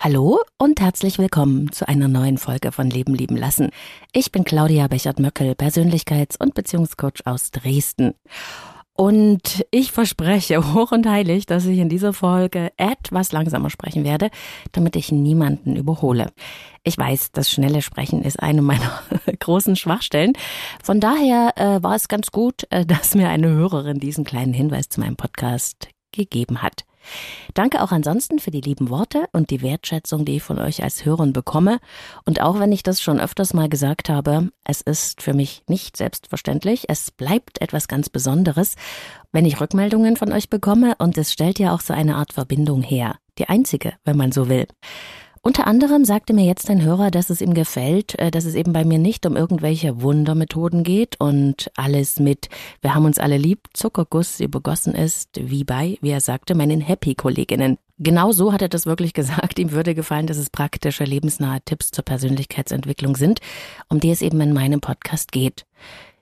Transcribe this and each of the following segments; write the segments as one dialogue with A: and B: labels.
A: Hallo und herzlich willkommen zu einer neuen Folge von Leben lieben lassen. Ich bin Claudia Bechert-Möckel, Persönlichkeits- und Beziehungscoach aus Dresden. Und ich verspreche hoch und heilig, dass ich in dieser Folge etwas langsamer sprechen werde, damit ich niemanden überhole. Ich weiß, das schnelle Sprechen ist eine meiner großen Schwachstellen. Von daher äh, war es ganz gut, äh, dass mir eine Hörerin diesen kleinen Hinweis zu meinem Podcast gegeben hat. Danke auch ansonsten für die lieben Worte und die Wertschätzung, die ich von euch als Hörern bekomme. Und auch wenn ich das schon öfters mal gesagt habe, es ist für mich nicht selbstverständlich. Es bleibt etwas ganz Besonderes, wenn ich Rückmeldungen von euch bekomme und es stellt ja auch so eine Art Verbindung her. Die einzige, wenn man so will. Unter anderem sagte mir jetzt ein Hörer, dass es ihm gefällt, äh, dass es eben bei mir nicht um irgendwelche Wundermethoden geht und alles mit Wir haben uns alle lieb, Zuckerguss übergossen ist, wie bei, wie er sagte, meinen Happy-Kolleginnen. Genau so hat er das wirklich gesagt. Ihm würde gefallen, dass es praktische, lebensnahe Tipps zur Persönlichkeitsentwicklung sind, um die es eben in meinem Podcast geht.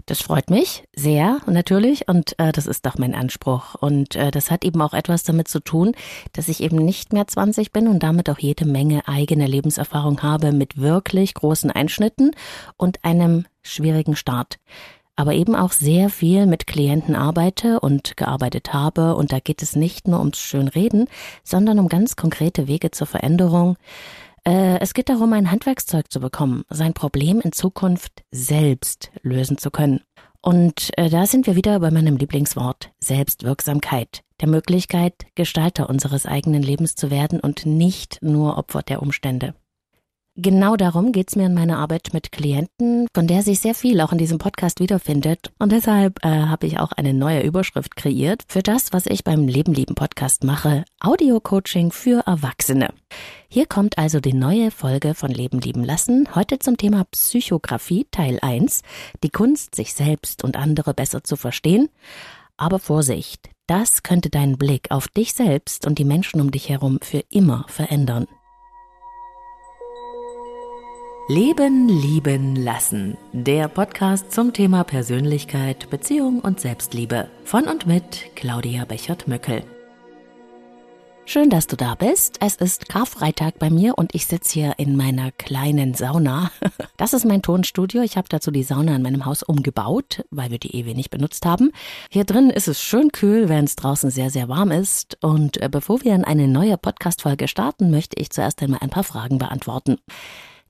A: Das freut mich sehr natürlich und äh, das ist doch mein Anspruch. Und äh, das hat eben auch etwas damit zu tun, dass ich eben nicht mehr 20 bin und damit auch jede Menge eigene Lebenserfahrung habe mit wirklich großen Einschnitten und einem schwierigen Start. Aber eben auch sehr viel mit Klienten arbeite und gearbeitet habe. Und da geht es nicht nur ums Schönreden, sondern um ganz konkrete Wege zur Veränderung äh, es geht darum, ein Handwerkszeug zu bekommen, sein Problem in Zukunft selbst lösen zu können. Und äh, da sind wir wieder bei meinem Lieblingswort Selbstwirksamkeit, der Möglichkeit, Gestalter unseres eigenen Lebens zu werden und nicht nur Opfer der Umstände. Genau darum geht's mir in meiner Arbeit mit Klienten, von der sich sehr viel auch in diesem Podcast wiederfindet. Und deshalb äh, habe ich auch eine neue Überschrift kreiert für das, was ich beim Leben lieben Podcast mache, Audio-Coaching für Erwachsene. Hier kommt also die neue Folge von Leben lieben lassen, heute zum Thema Psychografie Teil 1, die Kunst, sich selbst und andere besser zu verstehen. Aber Vorsicht, das könnte deinen Blick auf dich selbst und die Menschen um dich herum für immer verändern. Leben, lieben, lassen. Der Podcast zum Thema Persönlichkeit, Beziehung und Selbstliebe. Von und mit Claudia Bechert-Möckel. Schön, dass du da bist. Es ist Karfreitag bei mir und ich sitze hier in meiner kleinen Sauna. Das ist mein Tonstudio. Ich habe dazu die Sauna in meinem Haus umgebaut, weil wir die eh wenig benutzt haben. Hier drin ist es schön kühl, während es draußen sehr, sehr warm ist. Und äh, bevor wir in eine neue Podcast-Folge starten, möchte ich zuerst einmal ein paar Fragen beantworten.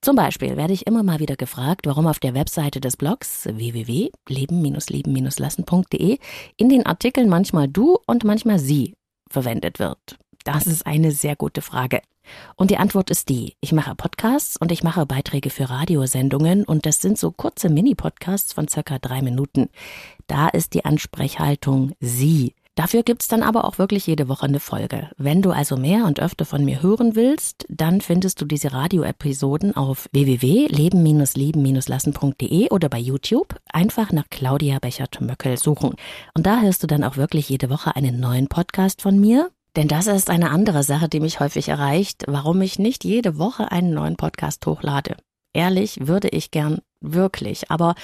A: Zum Beispiel werde ich immer mal wieder gefragt, warum auf der Webseite des Blogs www.leben-lieben-lassen.de in den Artikeln manchmal du und manchmal sie verwendet wird. Das ist eine sehr gute Frage. Und die Antwort ist die, ich mache Podcasts und ich mache Beiträge für Radiosendungen und das sind so kurze Mini-Podcasts von circa drei Minuten. Da ist die Ansprechhaltung Sie. Dafür gibt's dann aber auch wirklich jede Woche eine Folge. Wenn du also mehr und öfter von mir hören willst, dann findest du diese Radioepisoden auf www.leben-lieben-lassen.de oder bei YouTube einfach nach Claudia Bechert-Möckel suchen. Und da hörst du dann auch wirklich jede Woche einen neuen Podcast von mir. Denn das ist eine andere Sache, die mich häufig erreicht, warum ich nicht jede Woche einen neuen Podcast hochlade. Ehrlich würde ich gern wirklich. Aber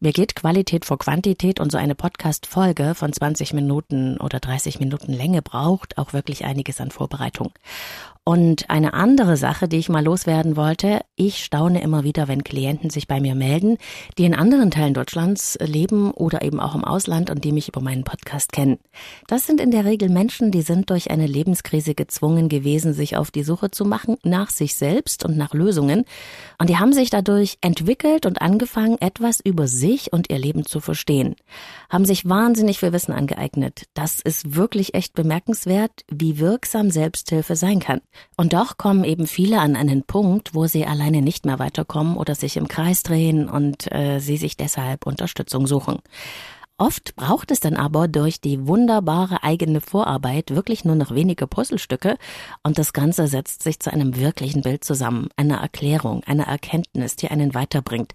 A: mir geht Qualität vor Quantität und so eine Podcast-Folge von 20 Minuten oder 30 Minuten Länge braucht auch wirklich einiges an Vorbereitung. Und eine andere Sache, die ich mal loswerden wollte, ich staune immer wieder, wenn Klienten sich bei mir melden, die in anderen Teilen Deutschlands leben oder eben auch im Ausland und die mich über meinen Podcast kennen. Das sind in der Regel Menschen, die sind durch eine Lebenskrise gezwungen gewesen, sich auf die Suche zu machen nach sich selbst und nach Lösungen. Und die haben sich dadurch entwickelt und angefangen, etwas über sich und ihr Leben zu verstehen. Haben sich wahnsinnig viel Wissen angeeignet. Das ist wirklich echt bemerkenswert, wie wirksam Selbsthilfe sein kann. Und doch kommen eben viele an einen Punkt, wo sie alleine nicht mehr weiterkommen oder sich im Kreis drehen und äh, sie sich deshalb Unterstützung suchen. Oft braucht es dann aber durch die wunderbare eigene Vorarbeit wirklich nur noch wenige Puzzlestücke und das Ganze setzt sich zu einem wirklichen Bild zusammen, einer Erklärung, einer Erkenntnis, die einen weiterbringt.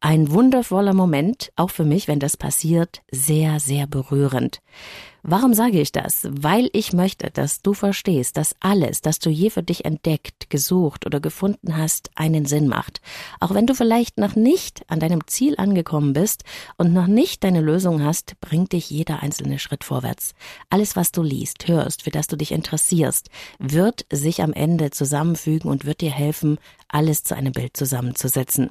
A: Ein wundervoller Moment, auch für mich, wenn das passiert, sehr, sehr berührend. Warum sage ich das? Weil ich möchte, dass du verstehst, dass alles, das du je für dich entdeckt, gesucht oder gefunden hast, einen Sinn macht. Auch wenn du vielleicht noch nicht an deinem Ziel angekommen bist und noch nicht deine Lösung hast, bringt dich jeder einzelne Schritt vorwärts. Alles, was du liest, hörst, für das du dich interessierst, wird sich am Ende zusammenfügen und wird dir helfen, alles zu einem Bild zusammenzusetzen.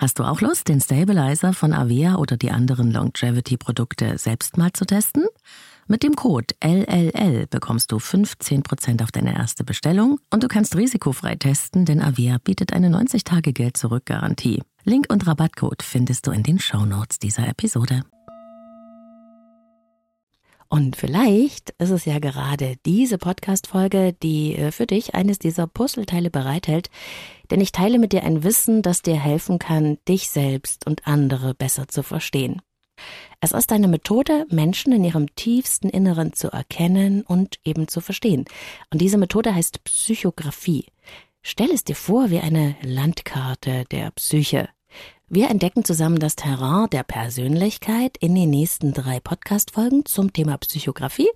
A: Hast du auch Lust, den Stabilizer von Avea oder die anderen Longevity-Produkte selbst mal zu testen? Mit dem Code LLL bekommst du 15% auf deine erste Bestellung und du kannst risikofrei testen, denn Avia bietet eine 90-Tage-Geld-Zurück-Garantie. Link und Rabattcode findest du in den Shownotes dieser Episode. Und vielleicht ist es ja gerade diese Podcast-Folge, die äh, für dich eines dieser Puzzleteile bereithält, denn ich teile mit dir ein Wissen, das dir helfen kann, dich selbst und andere besser zu verstehen. Es ist eine Methode, Menschen in ihrem tiefsten Inneren zu erkennen und eben zu verstehen. Und diese Methode heißt Psychographie. Stell es dir vor wie eine Landkarte der Psyche. Wir entdecken zusammen das Terrain der Persönlichkeit in den nächsten drei Podcast-Folgen zum Thema Psychographie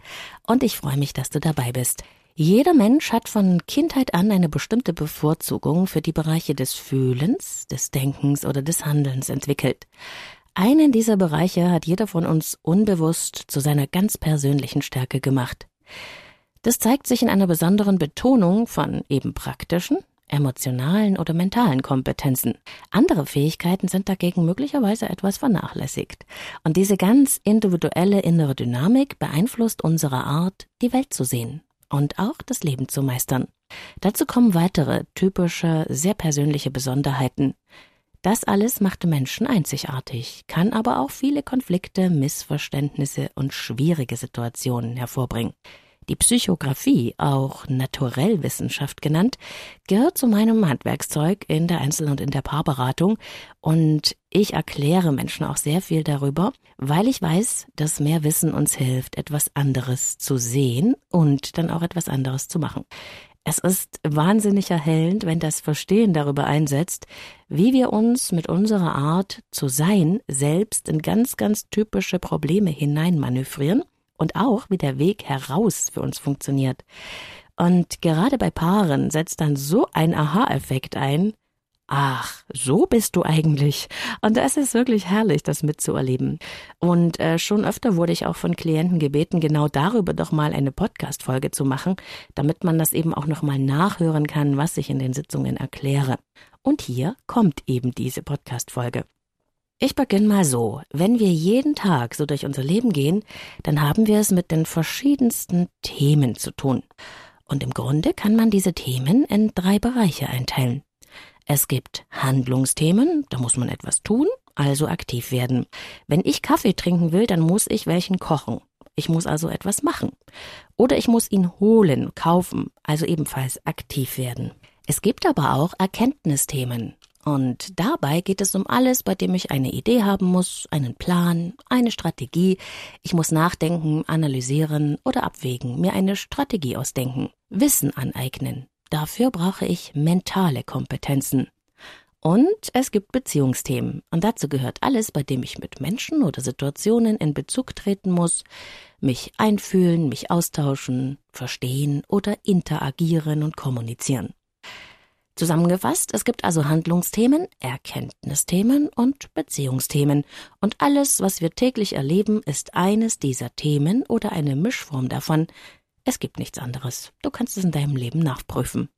A: und ich freue mich, dass du dabei bist. Jeder Mensch hat von Kindheit an eine bestimmte Bevorzugung für die Bereiche des Fühlens, des Denkens oder des Handelns entwickelt. Einen dieser Bereiche hat jeder von uns unbewusst zu seiner ganz persönlichen Stärke gemacht. Das zeigt sich in einer besonderen Betonung von eben praktischen, emotionalen oder mentalen Kompetenzen. Andere Fähigkeiten sind dagegen möglicherweise etwas vernachlässigt. Und diese ganz individuelle innere Dynamik beeinflusst unsere Art, die Welt zu sehen und auch das Leben zu meistern. Dazu kommen weitere typische, sehr persönliche Besonderheiten. Das alles macht Menschen einzigartig, kann aber auch viele Konflikte, Missverständnisse und schwierige Situationen hervorbringen. Die Psychographie, auch Naturellwissenschaft genannt, gehört zu meinem Handwerkszeug in der Einzel- und in der Paarberatung und ich erkläre Menschen auch sehr viel darüber, weil ich weiß, dass mehr Wissen uns hilft, etwas anderes zu sehen und dann auch etwas anderes zu machen. Es ist wahnsinnig erhellend, wenn das Verstehen darüber einsetzt, wie wir uns mit unserer Art zu sein selbst in ganz, ganz typische Probleme hineinmanövrieren und auch wie der Weg heraus für uns funktioniert. Und gerade bei Paaren setzt dann so ein Aha-Effekt ein, Ach, so bist du eigentlich. Und es ist wirklich herrlich, das mitzuerleben. Und äh, schon öfter wurde ich auch von Klienten gebeten, genau darüber doch mal eine Podcast-Folge zu machen, damit man das eben auch nochmal nachhören kann, was ich in den Sitzungen erkläre. Und hier kommt eben diese Podcast-Folge. Ich beginne mal so. Wenn wir jeden Tag so durch unser Leben gehen, dann haben wir es mit den verschiedensten Themen zu tun. Und im Grunde kann man diese Themen in drei Bereiche einteilen. Es gibt Handlungsthemen, da muss man etwas tun, also aktiv werden. Wenn ich Kaffee trinken will, dann muss ich welchen kochen. Ich muss also etwas machen. Oder ich muss ihn holen, kaufen, also ebenfalls aktiv werden. Es gibt aber auch Erkenntnisthemen. Und dabei geht es um alles, bei dem ich eine Idee haben muss, einen Plan, eine Strategie. Ich muss nachdenken, analysieren oder abwägen, mir eine Strategie ausdenken, Wissen aneignen, Dafür brauche ich mentale Kompetenzen. Und es gibt Beziehungsthemen. Und dazu gehört alles, bei dem ich mit Menschen oder Situationen in Bezug treten muss, mich einfühlen, mich austauschen, verstehen oder interagieren und kommunizieren. Zusammengefasst, es gibt also Handlungsthemen, Erkenntnisthemen und Beziehungsthemen. Und alles, was wir täglich erleben, ist eines dieser Themen oder eine Mischform davon. Es gibt nichts anderes. Du kannst es in deinem Leben nachprüfen.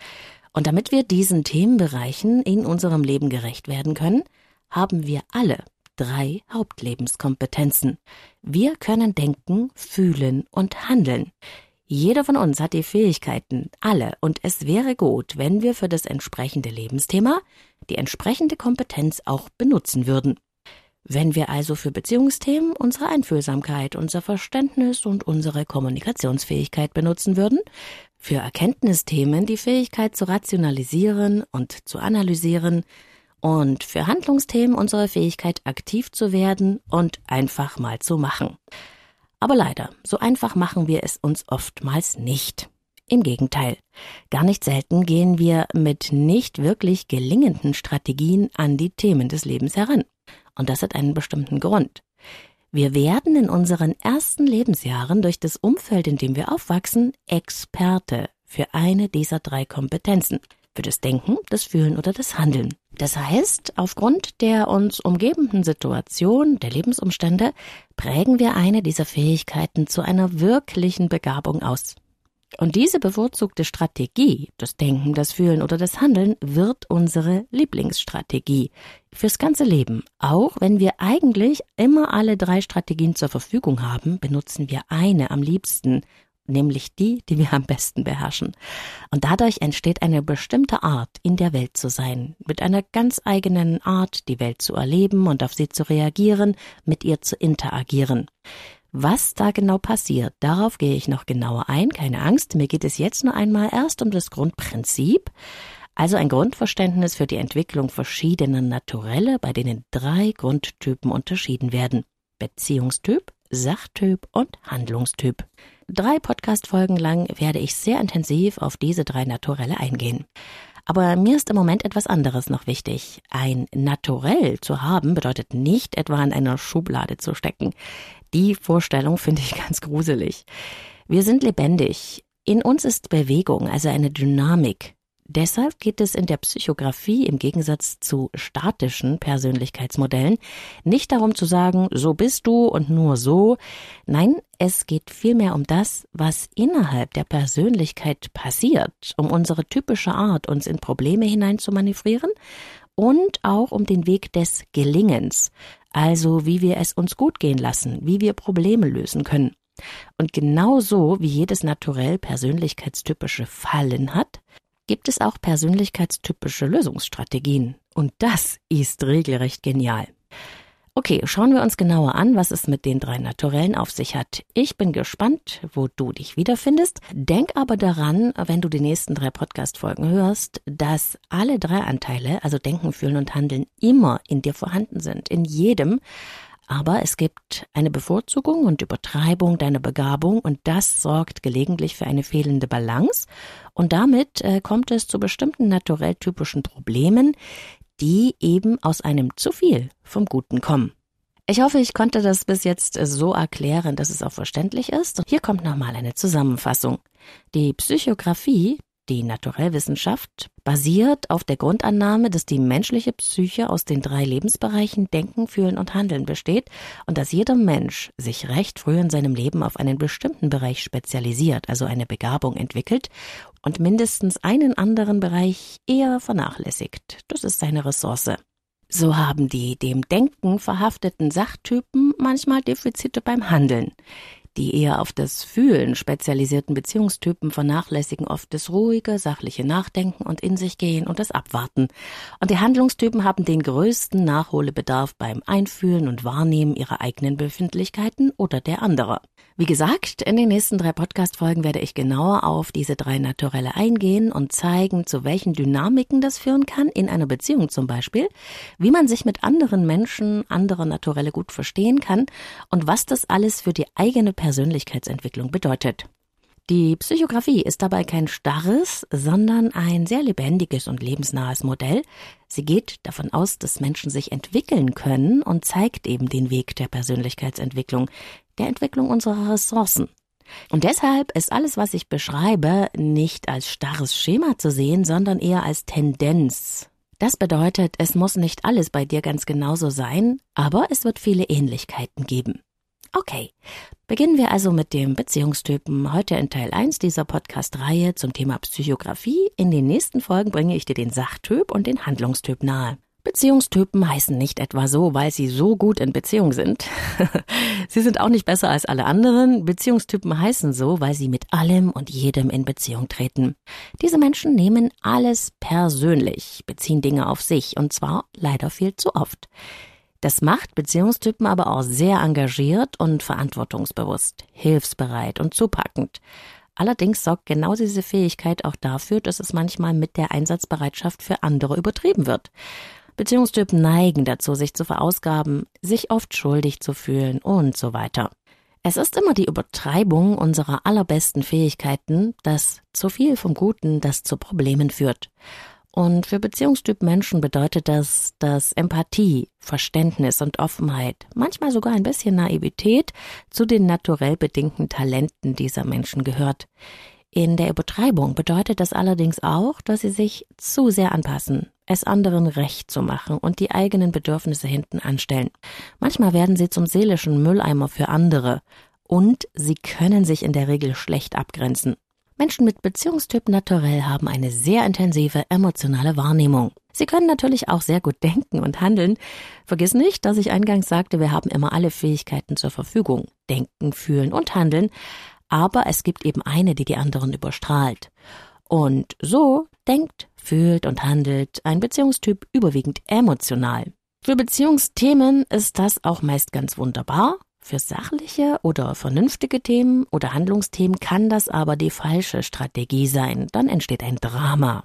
A: Und damit wir diesen Themenbereichen in unserem Leben gerecht werden können, haben wir alle drei Hauptlebenskompetenzen. Wir können denken, fühlen und handeln. Jeder von uns hat die Fähigkeiten, alle, und es wäre gut, wenn wir für das entsprechende Lebensthema die entsprechende Kompetenz auch benutzen würden. Wenn wir also für Beziehungsthemen unsere Einfühlsamkeit, unser Verständnis und unsere Kommunikationsfähigkeit benutzen würden, für Erkenntnisthemen die Fähigkeit zu rationalisieren und zu analysieren und für Handlungsthemen unsere Fähigkeit aktiv zu werden und einfach mal zu machen. Aber leider, so einfach machen wir es uns oftmals nicht. Im Gegenteil, gar nicht selten gehen wir mit nicht wirklich gelingenden Strategien an die Themen des Lebens heran. Und das hat einen bestimmten Grund. Wir werden in unseren ersten Lebensjahren durch das Umfeld, in dem wir aufwachsen, Experte für eine dieser drei Kompetenzen. Für das Denken, das Fühlen oder das Handeln. Das heißt, aufgrund der uns umgebenden Situation, der Lebensumstände, prägen wir eine dieser Fähigkeiten zu einer wirklichen Begabung aus. Und diese bevorzugte Strategie, das Denken, das Fühlen oder das Handeln, wird unsere Lieblingsstrategie fürs ganze Leben. Auch wenn wir eigentlich immer alle drei Strategien zur Verfügung haben, benutzen wir eine am liebsten nämlich die, die wir am besten beherrschen. Und dadurch entsteht eine bestimmte Art, in der Welt zu sein, mit einer ganz eigenen Art, die Welt zu erleben und auf sie zu reagieren, mit ihr zu interagieren. Was da genau passiert, darauf gehe ich noch genauer ein, keine Angst, mir geht es jetzt nur einmal erst um das Grundprinzip, also ein Grundverständnis für die Entwicklung verschiedener Naturelle, bei denen drei Grundtypen unterschieden werden. Beziehungstyp, Sachtyp und Handlungstyp. Drei Podcast-Folgen lang werde ich sehr intensiv auf diese drei Naturelle eingehen. Aber mir ist im Moment etwas anderes noch wichtig. Ein Naturell zu haben bedeutet nicht etwa in einer Schublade zu stecken. Die Vorstellung finde ich ganz gruselig. Wir sind lebendig. In uns ist Bewegung, also eine Dynamik. Deshalb geht es in der Psychografie im Gegensatz zu statischen Persönlichkeitsmodellen nicht darum zu sagen, so bist du und nur so. Nein, es geht vielmehr um das, was innerhalb der Persönlichkeit passiert, um unsere typische Art, uns in Probleme hinein zu manövrieren und auch um den Weg des Gelingens, also wie wir es uns gut gehen lassen, wie wir Probleme lösen können. Und genauso wie jedes naturell persönlichkeitstypische Fallen hat, gibt es auch persönlichkeitstypische Lösungsstrategien. Und das ist regelrecht genial. Okay, schauen wir uns genauer an, was es mit den drei Naturellen auf sich hat. Ich bin gespannt, wo du dich wiederfindest. Denk aber daran, wenn du die nächsten drei Podcast-Folgen hörst, dass alle drei Anteile, also Denken, Fühlen und Handeln, immer in dir vorhanden sind. In jedem aber es gibt eine Bevorzugung und Übertreibung deiner Begabung und das sorgt gelegentlich für eine fehlende Balance und damit äh, kommt es zu bestimmten naturell typischen Problemen, die eben aus einem zu viel vom Guten kommen. Ich hoffe, ich konnte das bis jetzt so erklären, dass es auch verständlich ist. Hier kommt nochmal eine Zusammenfassung. Die Psychografie die Naturellwissenschaft basiert auf der Grundannahme, dass die menschliche Psyche aus den drei Lebensbereichen Denken, Fühlen und Handeln besteht und dass jeder Mensch sich recht früh in seinem Leben auf einen bestimmten Bereich spezialisiert, also eine Begabung entwickelt und mindestens einen anderen Bereich eher vernachlässigt. Das ist seine Ressource. So haben die dem Denken verhafteten Sachtypen manchmal Defizite beim Handeln. Die eher auf das Fühlen spezialisierten Beziehungstypen vernachlässigen oft das ruhige, sachliche Nachdenken und in sich gehen und das Abwarten. Und die Handlungstypen haben den größten Nachholbedarf beim Einfühlen und Wahrnehmen ihrer eigenen Befindlichkeiten oder der anderer. Wie gesagt, in den nächsten drei Podcast-Folgen werde ich genauer auf diese drei Naturelle eingehen und zeigen, zu welchen Dynamiken das führen kann, in einer Beziehung zum Beispiel, wie man sich mit anderen Menschen, anderer Naturelle gut verstehen kann und was das alles für die eigene Persönlichkeitsentwicklung bedeutet. Die Psychografie ist dabei kein starres, sondern ein sehr lebendiges und lebensnahes Modell. Sie geht davon aus, dass Menschen sich entwickeln können und zeigt eben den Weg der Persönlichkeitsentwicklung, der Entwicklung unserer Ressourcen. Und deshalb ist alles, was ich beschreibe, nicht als starres Schema zu sehen, sondern eher als Tendenz. Das bedeutet, es muss nicht alles bei dir ganz genauso sein, aber es wird viele Ähnlichkeiten geben. Okay, beginnen wir also mit dem Beziehungstypen. Heute in Teil 1 dieser Podcast-Reihe zum Thema Psychografie. In den nächsten Folgen bringe ich dir den Sachtyp und den Handlungstyp nahe. Beziehungstypen heißen nicht etwa so, weil sie so gut in Beziehung sind. sie sind auch nicht besser als alle anderen. Beziehungstypen heißen so, weil sie mit allem und jedem in Beziehung treten. Diese Menschen nehmen alles persönlich, beziehen Dinge auf sich und zwar leider viel zu oft. Das macht Beziehungstypen aber auch sehr engagiert und verantwortungsbewusst, hilfsbereit und zupackend. Allerdings sorgt genau diese Fähigkeit auch dafür, dass es manchmal mit der Einsatzbereitschaft für andere übertrieben wird. Beziehungstypen neigen dazu, sich zu verausgaben, sich oft schuldig zu fühlen und so weiter. Es ist immer die Übertreibung unserer allerbesten Fähigkeiten, das zu viel vom Guten, das zu Problemen führt. Und für Beziehungstyp Menschen bedeutet das, dass Empathie, Verständnis und Offenheit, manchmal sogar ein bisschen Naivität zu den naturell bedingten Talenten dieser Menschen gehört. In der Übertreibung bedeutet das allerdings auch, dass sie sich zu sehr anpassen, es anderen recht zu machen und die eigenen Bedürfnisse hinten anstellen. Manchmal werden sie zum seelischen Mülleimer für andere und sie können sich in der Regel schlecht abgrenzen. Menschen mit Beziehungstyp naturell haben eine sehr intensive emotionale Wahrnehmung. Sie können natürlich auch sehr gut denken und handeln. Vergiss nicht, dass ich eingangs sagte, wir haben immer alle Fähigkeiten zur Verfügung. Denken, fühlen und handeln. Aber es gibt eben eine, die die anderen überstrahlt. Und so denkt, fühlt und handelt ein Beziehungstyp überwiegend emotional. Für Beziehungsthemen ist das auch meist ganz wunderbar. Für sachliche oder vernünftige Themen oder Handlungsthemen kann das aber die falsche Strategie sein. Dann entsteht ein Drama.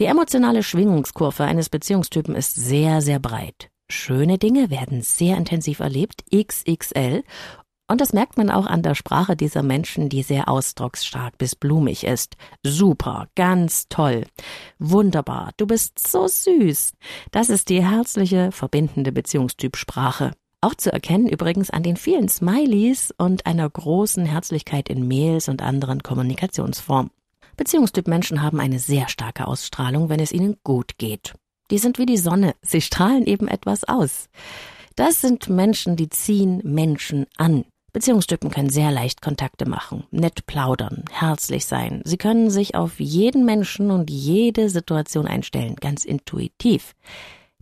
A: Die emotionale Schwingungskurve eines Beziehungstypen ist sehr, sehr breit. Schöne Dinge werden sehr intensiv erlebt, XXL, und das merkt man auch an der Sprache dieser Menschen, die sehr ausdrucksstark bis blumig ist. Super, ganz toll, wunderbar, du bist so süß. Das ist die herzliche, verbindende Beziehungstypsprache. Auch zu erkennen übrigens an den vielen Smileys und einer großen Herzlichkeit in Mails und anderen Kommunikationsformen. Beziehungstyp Menschen haben eine sehr starke Ausstrahlung, wenn es ihnen gut geht. Die sind wie die Sonne, sie strahlen eben etwas aus. Das sind Menschen, die ziehen Menschen an. Beziehungstypen können sehr leicht Kontakte machen, nett plaudern, herzlich sein. Sie können sich auf jeden Menschen und jede Situation einstellen, ganz intuitiv.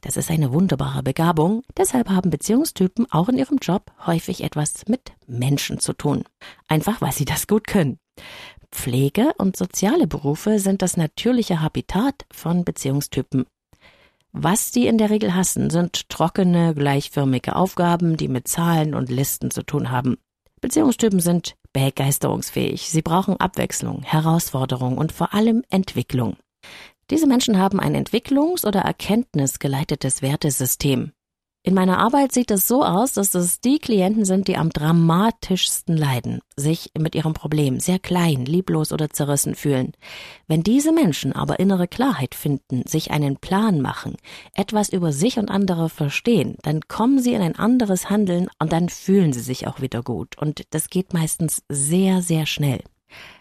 A: Das ist eine wunderbare Begabung. Deshalb haben Beziehungstypen auch in ihrem Job häufig etwas mit Menschen zu tun. Einfach weil sie das gut können. Pflege und soziale Berufe sind das natürliche Habitat von Beziehungstypen. Was die in der Regel hassen, sind trockene, gleichförmige Aufgaben, die mit Zahlen und Listen zu tun haben. Beziehungstypen sind begeisterungsfähig. Sie brauchen Abwechslung, Herausforderung und vor allem Entwicklung. Diese Menschen haben ein entwicklungs- oder erkenntnisgeleitetes Wertesystem. In meiner Arbeit sieht es so aus, dass es die Klienten sind, die am dramatischsten leiden, sich mit ihrem Problem sehr klein, lieblos oder zerrissen fühlen. Wenn diese Menschen aber innere Klarheit finden, sich einen Plan machen, etwas über sich und andere verstehen, dann kommen sie in ein anderes Handeln und dann fühlen sie sich auch wieder gut. Und das geht meistens sehr, sehr schnell.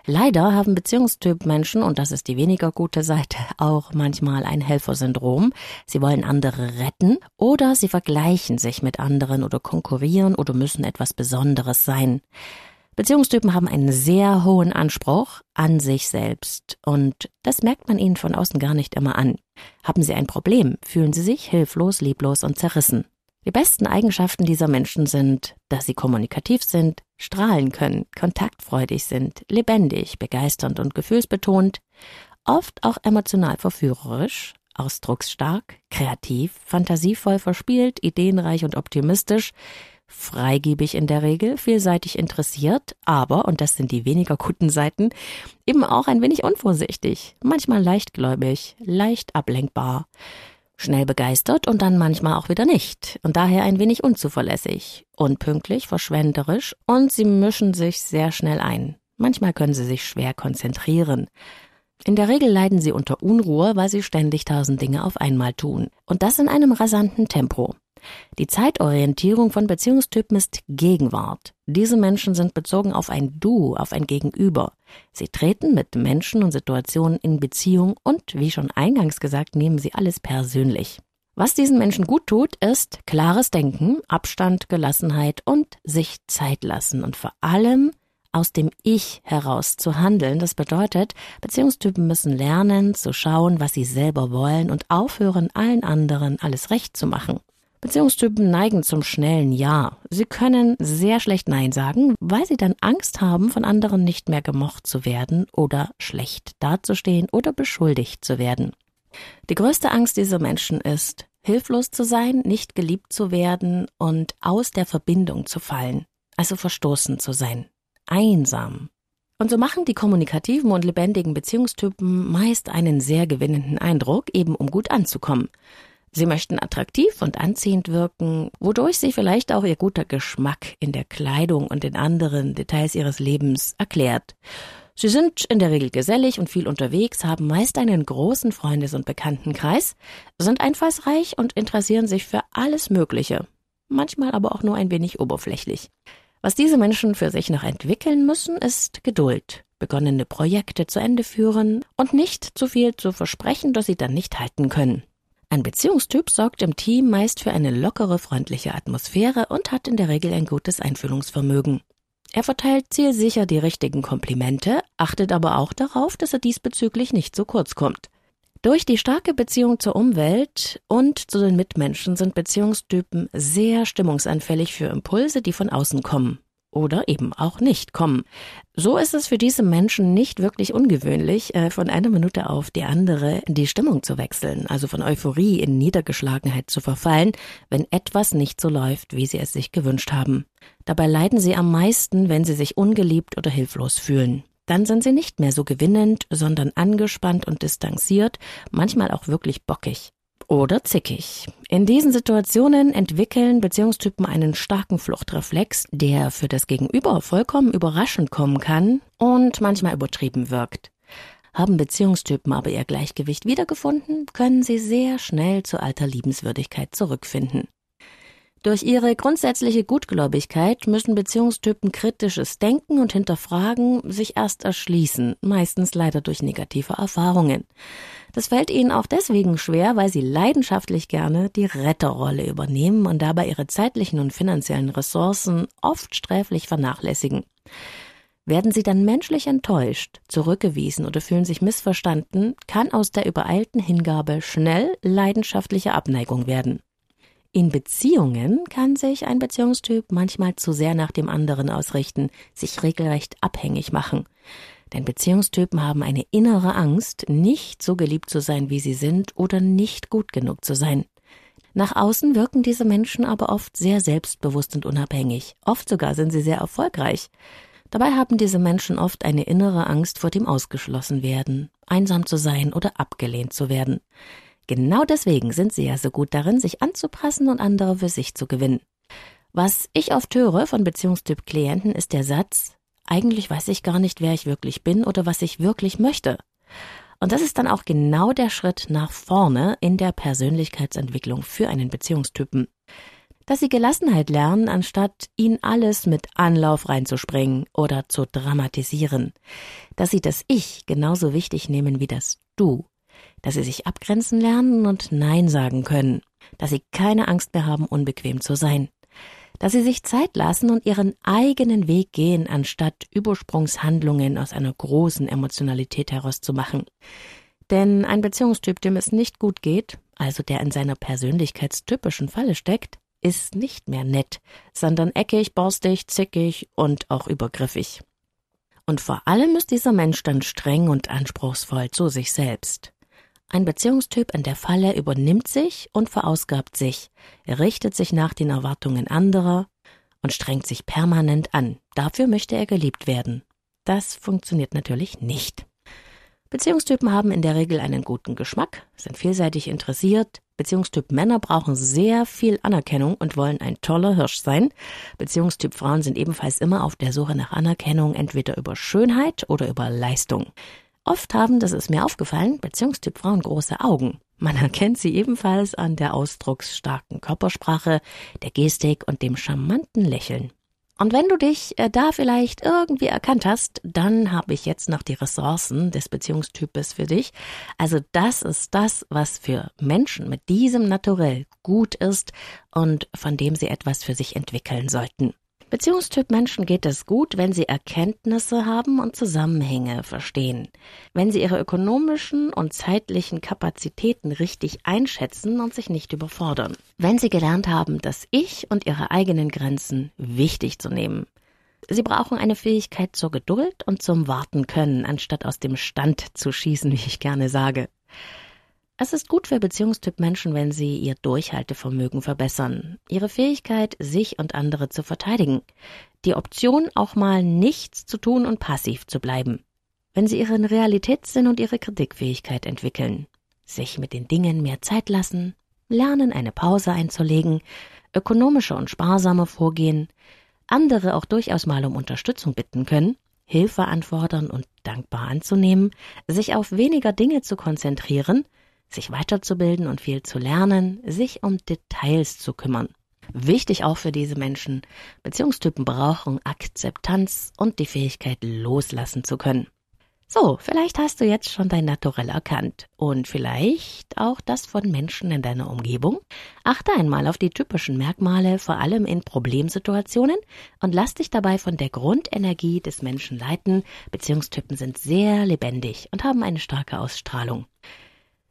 A: Leider haben Beziehungstyp-Menschen, und das ist die weniger gute Seite, auch manchmal ein Helfersyndrom. Sie wollen andere retten oder sie vergleichen sich mit anderen oder konkurrieren oder müssen etwas Besonderes sein. Beziehungstypen haben einen sehr hohen Anspruch an sich selbst und das merkt man ihnen von außen gar nicht immer an. Haben sie ein Problem, fühlen sie sich hilflos, lieblos und zerrissen. Die besten Eigenschaften dieser Menschen sind, dass sie kommunikativ sind, strahlen können, kontaktfreudig sind, lebendig, begeisternd und gefühlsbetont, oft auch emotional verführerisch, ausdrucksstark, kreativ, fantasievoll verspielt, ideenreich und optimistisch, freigebig in der Regel, vielseitig interessiert, aber, und das sind die weniger guten Seiten, eben auch ein wenig unvorsichtig, manchmal leichtgläubig, leicht ablenkbar, Schnell begeistert und dann manchmal auch wieder nicht und daher ein wenig unzuverlässig, unpünktlich, verschwenderisch und sie mischen sich sehr schnell ein. Manchmal können sie sich schwer konzentrieren. In der Regel leiden sie unter Unruhe, weil sie ständig tausend Dinge auf einmal tun. Und das in einem rasanten Tempo. Die Zeitorientierung von Beziehungstypen ist Gegenwart. Diese Menschen sind bezogen auf ein Du, auf ein Gegenüber. Sie treten mit Menschen und Situationen in Beziehung und, wie schon eingangs gesagt, nehmen sie alles persönlich. Was diesen Menschen gut tut, ist klares Denken, Abstand, Gelassenheit und sich Zeit lassen und vor allem aus dem Ich heraus zu handeln. Das bedeutet, Beziehungstypen müssen lernen zu schauen, was sie selber wollen und aufhören, allen anderen alles recht zu machen. Beziehungstypen neigen zum schnellen Ja. Sie können sehr schlecht Nein sagen, weil sie dann Angst haben, von anderen nicht mehr gemocht zu werden oder schlecht dazustehen oder beschuldigt zu werden. Die größte Angst dieser Menschen ist, hilflos zu sein, nicht geliebt zu werden und aus der Verbindung zu fallen, also verstoßen zu sein, einsam. Und so machen die kommunikativen und lebendigen Beziehungstypen meist einen sehr gewinnenden Eindruck, eben um gut anzukommen. Sie möchten attraktiv und anziehend wirken, wodurch sie vielleicht auch ihr guter Geschmack in der Kleidung und in anderen Details ihres Lebens erklärt. Sie sind in der Regel gesellig und viel unterwegs, haben meist einen großen Freundes- und Bekanntenkreis, sind einfallsreich und interessieren sich für alles Mögliche, manchmal aber auch nur ein wenig oberflächlich. Was diese Menschen für sich noch entwickeln müssen, ist Geduld, begonnene Projekte zu Ende führen und nicht zu viel zu versprechen, das sie dann nicht halten können. Ein Beziehungstyp sorgt im Team meist für eine lockere, freundliche Atmosphäre und hat in der Regel ein gutes Einfühlungsvermögen. Er verteilt zielsicher die richtigen Komplimente, achtet aber auch darauf, dass er diesbezüglich nicht zu kurz kommt. Durch die starke Beziehung zur Umwelt und zu den Mitmenschen sind Beziehungstypen sehr stimmungsanfällig für Impulse, die von außen kommen oder eben auch nicht kommen. So ist es für diese Menschen nicht wirklich ungewöhnlich, äh, von einer Minute auf die andere die Stimmung zu wechseln, also von Euphorie in Niedergeschlagenheit zu verfallen, wenn etwas nicht so läuft, wie sie es sich gewünscht haben. Dabei leiden sie am meisten, wenn sie sich ungeliebt oder hilflos fühlen. Dann sind sie nicht mehr so gewinnend, sondern angespannt und distanziert, manchmal auch wirklich bockig oder zickig. In diesen Situationen entwickeln Beziehungstypen einen starken Fluchtreflex, der für das Gegenüber vollkommen überraschend kommen kann und manchmal übertrieben wirkt. Haben Beziehungstypen aber ihr Gleichgewicht wiedergefunden, können sie sehr schnell zu alter Liebenswürdigkeit zurückfinden. Durch ihre grundsätzliche Gutgläubigkeit müssen Beziehungstypen kritisches Denken und Hinterfragen sich erst erschließen, meistens leider durch negative Erfahrungen. Das fällt ihnen auch deswegen schwer, weil sie leidenschaftlich gerne die Retterrolle übernehmen und dabei ihre zeitlichen und finanziellen Ressourcen oft sträflich vernachlässigen. Werden sie dann menschlich enttäuscht, zurückgewiesen oder fühlen sich missverstanden, kann aus der übereilten Hingabe schnell leidenschaftliche Abneigung werden. In Beziehungen kann sich ein Beziehungstyp manchmal zu sehr nach dem anderen ausrichten, sich regelrecht abhängig machen. Denn Beziehungstypen haben eine innere Angst, nicht so geliebt zu sein, wie sie sind, oder nicht gut genug zu sein. Nach außen wirken diese Menschen aber oft sehr selbstbewusst und unabhängig. Oft sogar sind sie sehr erfolgreich. Dabei haben diese Menschen oft eine innere Angst vor dem Ausgeschlossenwerden, einsam zu sein oder abgelehnt zu werden. Genau deswegen sind sie ja so gut darin, sich anzupassen und andere für sich zu gewinnen. Was ich oft höre von Beziehungstyp-Klienten ist der Satz, eigentlich weiß ich gar nicht, wer ich wirklich bin oder was ich wirklich möchte. Und das ist dann auch genau der Schritt nach vorne in der Persönlichkeitsentwicklung für einen Beziehungstypen. Dass sie Gelassenheit lernen, anstatt ihnen alles mit Anlauf reinzuspringen oder zu dramatisieren. Dass sie das Ich genauso wichtig nehmen wie das Du dass sie sich abgrenzen lernen und Nein sagen können, dass sie keine Angst mehr haben, unbequem zu sein, dass sie sich Zeit lassen und ihren eigenen Weg gehen, anstatt Übersprungshandlungen aus einer großen Emotionalität herauszumachen. Denn ein Beziehungstyp, dem es nicht gut geht, also der in seiner persönlichkeitstypischen Falle steckt, ist nicht mehr nett, sondern eckig, borstig, zickig und auch übergriffig. Und vor allem ist dieser Mensch dann streng und anspruchsvoll zu sich selbst. Ein Beziehungstyp in der Falle übernimmt sich und verausgabt sich, richtet sich nach den Erwartungen anderer und strengt sich permanent an. Dafür möchte er geliebt werden. Das funktioniert natürlich nicht. Beziehungstypen haben in der Regel einen guten Geschmack, sind vielseitig interessiert, Beziehungstyp Männer brauchen sehr viel Anerkennung und wollen ein toller Hirsch sein. Beziehungstyp Frauen sind ebenfalls immer auf der Suche nach Anerkennung, entweder über Schönheit oder über Leistung. Oft haben, das ist mir aufgefallen, Beziehungstyp Frauen große Augen. Man erkennt sie ebenfalls an der ausdrucksstarken Körpersprache, der Gestik und dem charmanten Lächeln. Und wenn du dich äh, da vielleicht irgendwie erkannt hast, dann habe ich jetzt noch die Ressourcen des Beziehungstypes für dich. Also das ist das, was für Menschen mit diesem Naturell gut ist und von dem sie etwas für sich entwickeln sollten. Beziehungstyp Menschen geht es gut, wenn sie Erkenntnisse haben und Zusammenhänge verstehen, wenn sie ihre ökonomischen und zeitlichen Kapazitäten richtig einschätzen und sich nicht überfordern, wenn sie gelernt haben, das Ich und ihre eigenen Grenzen wichtig zu nehmen. Sie brauchen eine Fähigkeit zur Geduld und zum Warten können, anstatt aus dem Stand zu schießen, wie ich gerne sage. Es ist gut für Beziehungstyp Menschen, wenn sie ihr Durchhaltevermögen verbessern, ihre Fähigkeit, sich und andere zu verteidigen, die Option, auch mal nichts zu tun und passiv zu bleiben, wenn sie ihren Realitätssinn und ihre Kritikfähigkeit entwickeln, sich mit den Dingen mehr Zeit lassen, lernen, eine Pause einzulegen, ökonomischer und sparsamer vorgehen, andere auch durchaus mal um Unterstützung bitten können, Hilfe anfordern und dankbar anzunehmen, sich auf weniger Dinge zu konzentrieren, sich weiterzubilden und viel zu lernen, sich um Details zu kümmern. Wichtig auch für diese Menschen, Beziehungstypen brauchen Akzeptanz und die Fähigkeit loslassen zu können. So, vielleicht hast du jetzt schon dein Naturell erkannt und vielleicht auch das von Menschen in deiner Umgebung. Achte einmal auf die typischen Merkmale, vor allem in Problemsituationen und lass dich dabei von der Grundenergie des Menschen leiten. Beziehungstypen sind sehr lebendig und haben eine starke Ausstrahlung.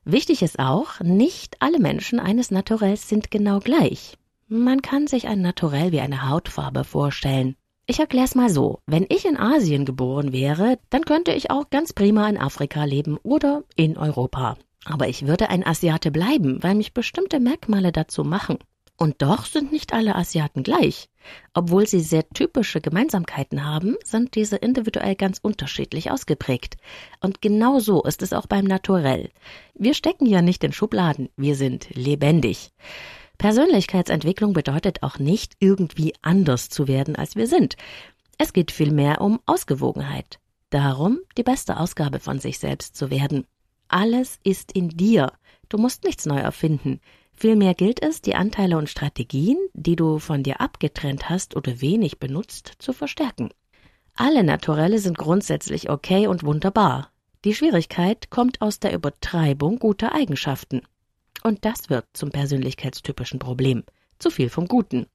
A: Wichtig ist auch, nicht alle Menschen eines Naturells sind genau gleich. Man kann sich ein Naturell wie eine Hautfarbe vorstellen. Ich erklär's mal so. Wenn ich in Asien geboren wäre, dann könnte ich auch ganz prima in Afrika leben oder in Europa. Aber ich würde ein Asiate bleiben, weil mich bestimmte Merkmale dazu machen. Und doch sind nicht alle Asiaten gleich. Obwohl sie sehr typische Gemeinsamkeiten haben, sind diese individuell ganz unterschiedlich ausgeprägt. Und genau so ist es auch beim Naturell. Wir stecken ja nicht in Schubladen, wir sind lebendig. Persönlichkeitsentwicklung bedeutet auch nicht irgendwie anders zu werden, als wir sind. Es geht vielmehr um Ausgewogenheit. Darum, die beste Ausgabe von sich selbst zu werden. Alles ist in dir. Du musst nichts neu erfinden. Vielmehr gilt es, die Anteile und Strategien, die du von dir abgetrennt hast oder wenig benutzt, zu verstärken. Alle Naturelle sind grundsätzlich okay und wunderbar. Die Schwierigkeit kommt aus der Übertreibung guter Eigenschaften. Und das wird zum persönlichkeitstypischen Problem. Zu viel vom Guten.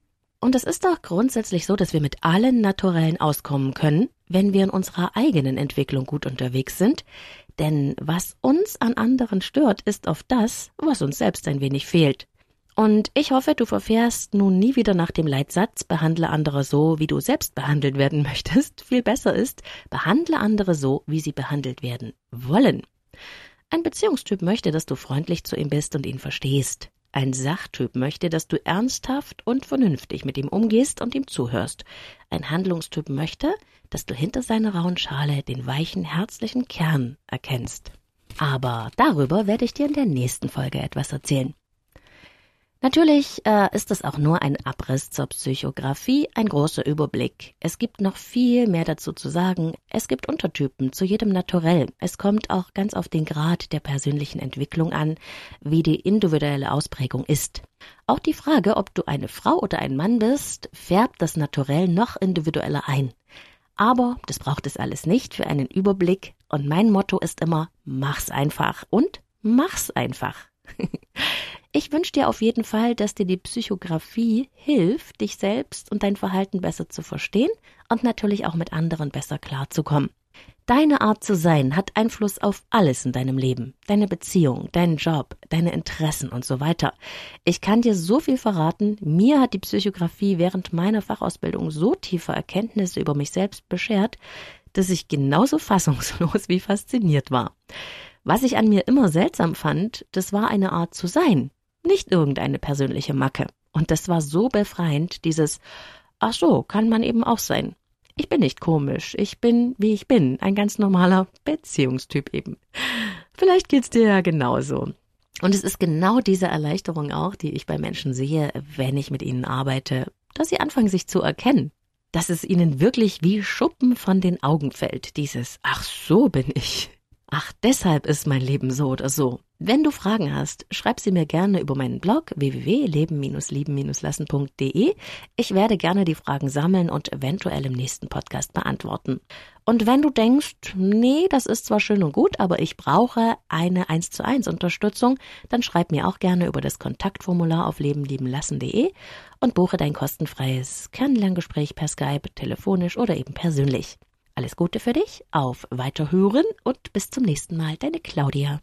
A: Und es ist auch grundsätzlich so, dass wir mit allen Naturellen auskommen können, wenn wir in unserer eigenen Entwicklung gut unterwegs sind, denn was uns an anderen stört, ist oft das, was uns selbst ein wenig fehlt. Und ich hoffe, du verfährst nun nie wieder nach dem Leitsatz, behandle andere so, wie du selbst behandelt werden möchtest. Viel besser ist, behandle andere so, wie sie behandelt werden wollen. Ein Beziehungstyp möchte, dass du freundlich zu ihm bist und ihn verstehst. Ein Sachtyp möchte, dass du ernsthaft und vernünftig mit ihm umgehst und ihm zuhörst. Ein Handlungstyp möchte, dass du hinter seiner rauen Schale den weichen, herzlichen Kern erkennst. Aber darüber werde ich dir in der nächsten Folge etwas erzählen. Natürlich äh, ist es auch nur ein Abriss zur Psychografie, ein großer Überblick. Es gibt noch viel mehr dazu zu sagen. Es gibt Untertypen zu jedem Naturell. Es kommt auch ganz auf den Grad der persönlichen Entwicklung an, wie die individuelle Ausprägung ist. Auch die Frage, ob du eine Frau oder ein Mann bist, färbt das Naturell noch individueller ein. Aber das braucht es alles nicht für einen Überblick. Und mein Motto ist immer, mach's einfach und mach's einfach. Ich wünsche dir auf jeden Fall, dass dir die Psychografie hilft, dich selbst und dein Verhalten besser zu verstehen und natürlich auch mit anderen besser klarzukommen. Deine Art zu sein hat Einfluss auf alles in deinem Leben. Deine Beziehung, deinen Job, deine Interessen und so weiter. Ich kann dir so viel verraten. Mir hat die Psychografie während meiner Fachausbildung so tiefe Erkenntnisse über mich selbst beschert, dass ich genauso fassungslos wie fasziniert war. Was ich an mir immer seltsam fand, das war eine Art zu sein, nicht irgendeine persönliche Macke. Und das war so befreiend, dieses Ach so, kann man eben auch sein. Ich bin nicht komisch, ich bin, wie ich bin, ein ganz normaler Beziehungstyp eben. Vielleicht geht's dir ja genauso. Und es ist genau diese Erleichterung auch, die ich bei Menschen sehe, wenn ich mit ihnen arbeite, dass sie anfangen, sich zu erkennen. Dass es ihnen wirklich wie Schuppen von den Augen fällt. Dieses, ach so bin ich. Ach, deshalb ist mein Leben so oder so. Wenn du Fragen hast, schreib sie mir gerne über meinen Blog www.leben-lieben-lassen.de. Ich werde gerne die Fragen sammeln und eventuell im nächsten Podcast beantworten. Und wenn du denkst, nee, das ist zwar schön und gut, aber ich brauche eine 1 zu 1 Unterstützung, dann schreib mir auch gerne über das Kontaktformular auf lebenliebenlassen.de und buche dein kostenfreies Kennenlerngespräch per Skype, telefonisch oder eben persönlich. Alles Gute für dich, auf Weiterhören und bis zum nächsten Mal, deine Claudia.